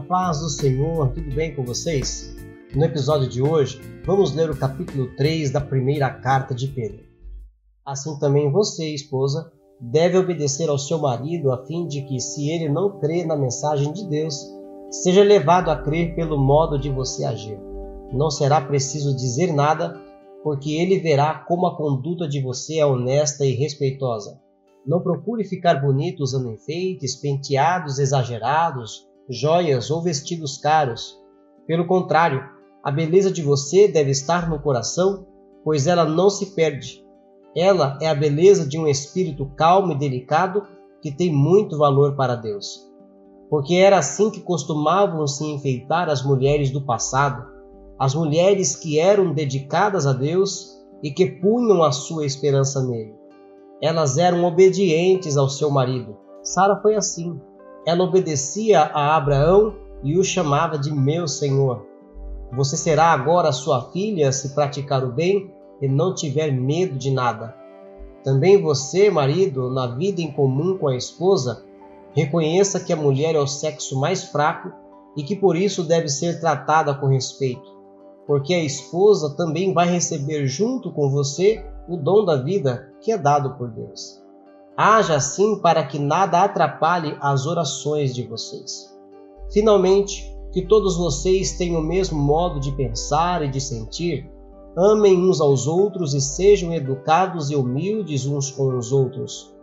A paz do Senhor, tudo bem com vocês? No episódio de hoje, vamos ler o capítulo 3 da primeira carta de Pedro. Assim também você, esposa, deve obedecer ao seu marido a fim de que, se ele não crê na mensagem de Deus, seja levado a crer pelo modo de você agir. Não será preciso dizer nada, porque ele verá como a conduta de você é honesta e respeitosa. Não procure ficar bonito usando enfeites, penteados exagerados, joias ou vestidos caros. Pelo contrário, a beleza de você deve estar no coração, pois ela não se perde. Ela é a beleza de um espírito calmo e delicado que tem muito valor para Deus. Porque era assim que costumavam se enfeitar as mulheres do passado, as mulheres que eram dedicadas a Deus e que punham a sua esperança nele. Elas eram obedientes ao seu marido. Sara foi assim. Ela obedecia a Abraão e o chamava de meu senhor. Você será agora sua filha se praticar o bem e não tiver medo de nada. Também você, marido, na vida em comum com a esposa, reconheça que a mulher é o sexo mais fraco e que por isso deve ser tratada com respeito, porque a esposa também vai receber junto com você o dom da vida que é dado por Deus. Haja assim para que nada atrapalhe as orações de vocês. Finalmente, que todos vocês tenham o mesmo modo de pensar e de sentir, amem uns aos outros e sejam educados e humildes uns com os outros.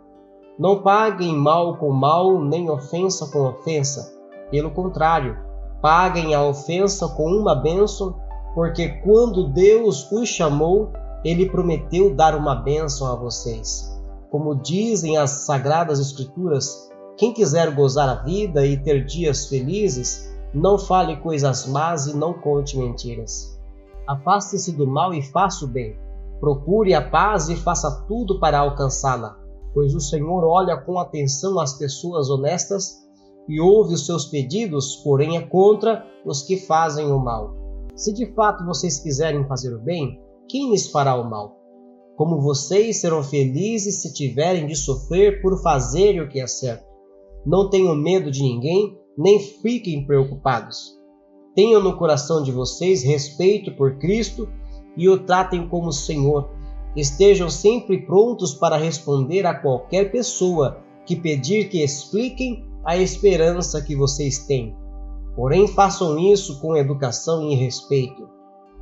Não paguem mal com mal, nem ofensa com ofensa. Pelo contrário, paguem a ofensa com uma bênção, porque quando Deus os chamou, ele prometeu dar uma bênção a vocês. Como dizem as sagradas Escrituras, quem quiser gozar a vida e ter dias felizes, não fale coisas más e não conte mentiras. Afaste-se do mal e faça o bem. Procure a paz e faça tudo para alcançá-la, pois o Senhor olha com atenção as pessoas honestas e ouve os seus pedidos, porém é contra os que fazem o mal. Se de fato vocês quiserem fazer o bem, quem lhes fará o mal? Como vocês serão felizes se tiverem de sofrer por fazerem o que é certo. Não tenham medo de ninguém, nem fiquem preocupados. Tenham no coração de vocês respeito por Cristo e o tratem como Senhor. Estejam sempre prontos para responder a qualquer pessoa que pedir que expliquem a esperança que vocês têm. Porém, façam isso com educação e respeito.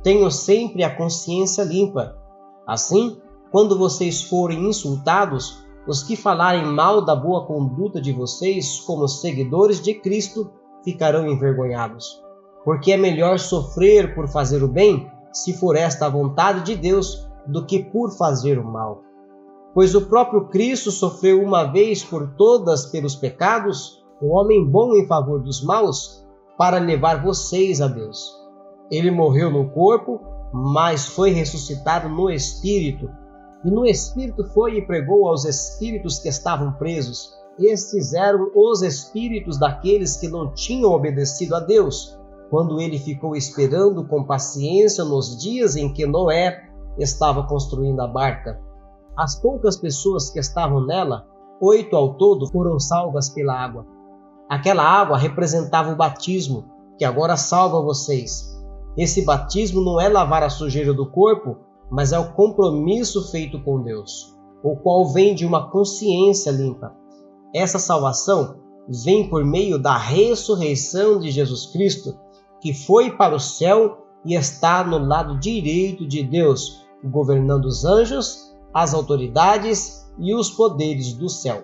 Tenham sempre a consciência limpa. Assim, quando vocês forem insultados, os que falarem mal da boa conduta de vocês como seguidores de Cristo ficarão envergonhados. Porque é melhor sofrer por fazer o bem, se for esta a vontade de Deus, do que por fazer o mal. Pois o próprio Cristo sofreu uma vez por todas pelos pecados, o homem bom em favor dos maus, para levar vocês a Deus. Ele morreu no corpo, mas foi ressuscitado no espírito e no Espírito foi e pregou aos espíritos que estavam presos. Estes eram os espíritos daqueles que não tinham obedecido a Deus, quando ele ficou esperando com paciência nos dias em que Noé estava construindo a barca. As poucas pessoas que estavam nela, oito ao todo, foram salvas pela água. Aquela água representava o batismo, que agora salva vocês. Esse batismo não é lavar a sujeira do corpo, mas é o compromisso feito com Deus, o qual vem de uma consciência limpa. Essa salvação vem por meio da ressurreição de Jesus Cristo, que foi para o céu e está no lado direito de Deus, governando os anjos, as autoridades e os poderes do céu.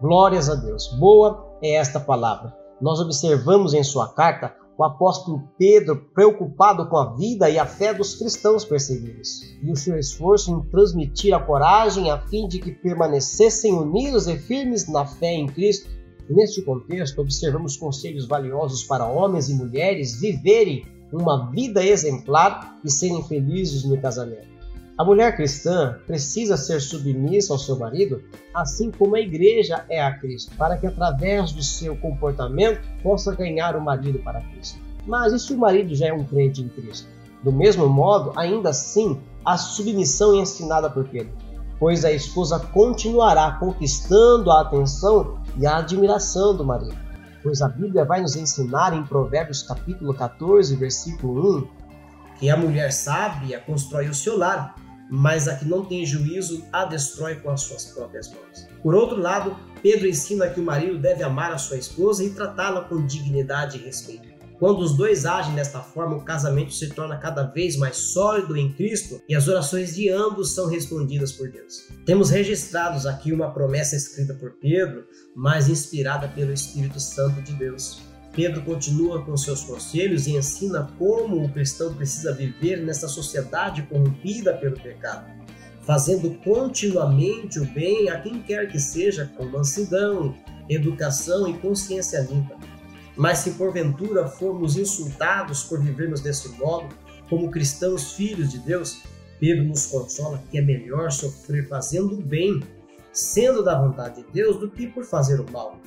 Glórias a Deus. Boa é esta palavra. Nós observamos em sua carta o apóstolo Pedro preocupado com a vida e a fé dos cristãos perseguidos, e o seu esforço em transmitir a coragem a fim de que permanecessem unidos e firmes na fé em Cristo. neste contexto, observamos conselhos valiosos para homens e mulheres viverem uma vida exemplar e serem felizes no casamento. A mulher cristã precisa ser submissa ao seu marido, assim como a igreja é a Cristo, para que através do seu comportamento possa ganhar o marido para Cristo. Mas e se o marido já é um crente em Cristo? Do mesmo modo, ainda assim, a submissão é ensinada por Pedro, pois a esposa continuará conquistando a atenção e a admiração do marido. pois a Bíblia vai nos ensinar em Provérbios capítulo 14, versículo 1, que a mulher sábia constrói o seu lar, mas a que não tem juízo a destrói com as suas próprias mãos. Por outro lado, Pedro ensina que o marido deve amar a sua esposa e tratá-la com dignidade e respeito. Quando os dois agem desta forma, o casamento se torna cada vez mais sólido em Cristo e as orações de ambos são respondidas por Deus. Temos registrados aqui uma promessa escrita por Pedro, mas inspirada pelo Espírito Santo de Deus. Pedro continua com seus conselhos e ensina como o cristão precisa viver nessa sociedade corrompida pelo pecado, fazendo continuamente o bem a quem quer que seja, com mansidão, educação e consciência limpa mas se porventura formos insultados por vivermos desse modo, como cristãos filhos de Deus, Pedro nos consola que é melhor sofrer fazendo o bem, sendo da vontade de Deus, do que por fazer o mal.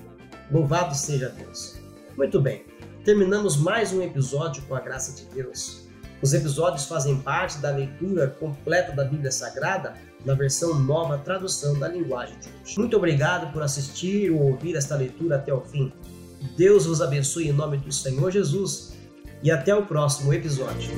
Louvado seja Deus. Muito bem, terminamos mais um episódio com a graça de Deus. Os episódios fazem parte da leitura completa da Bíblia Sagrada na versão nova tradução da linguagem de hoje. Muito obrigado por assistir ou ouvir esta leitura até o fim. Deus vos abençoe em nome do Senhor Jesus e até o próximo episódio.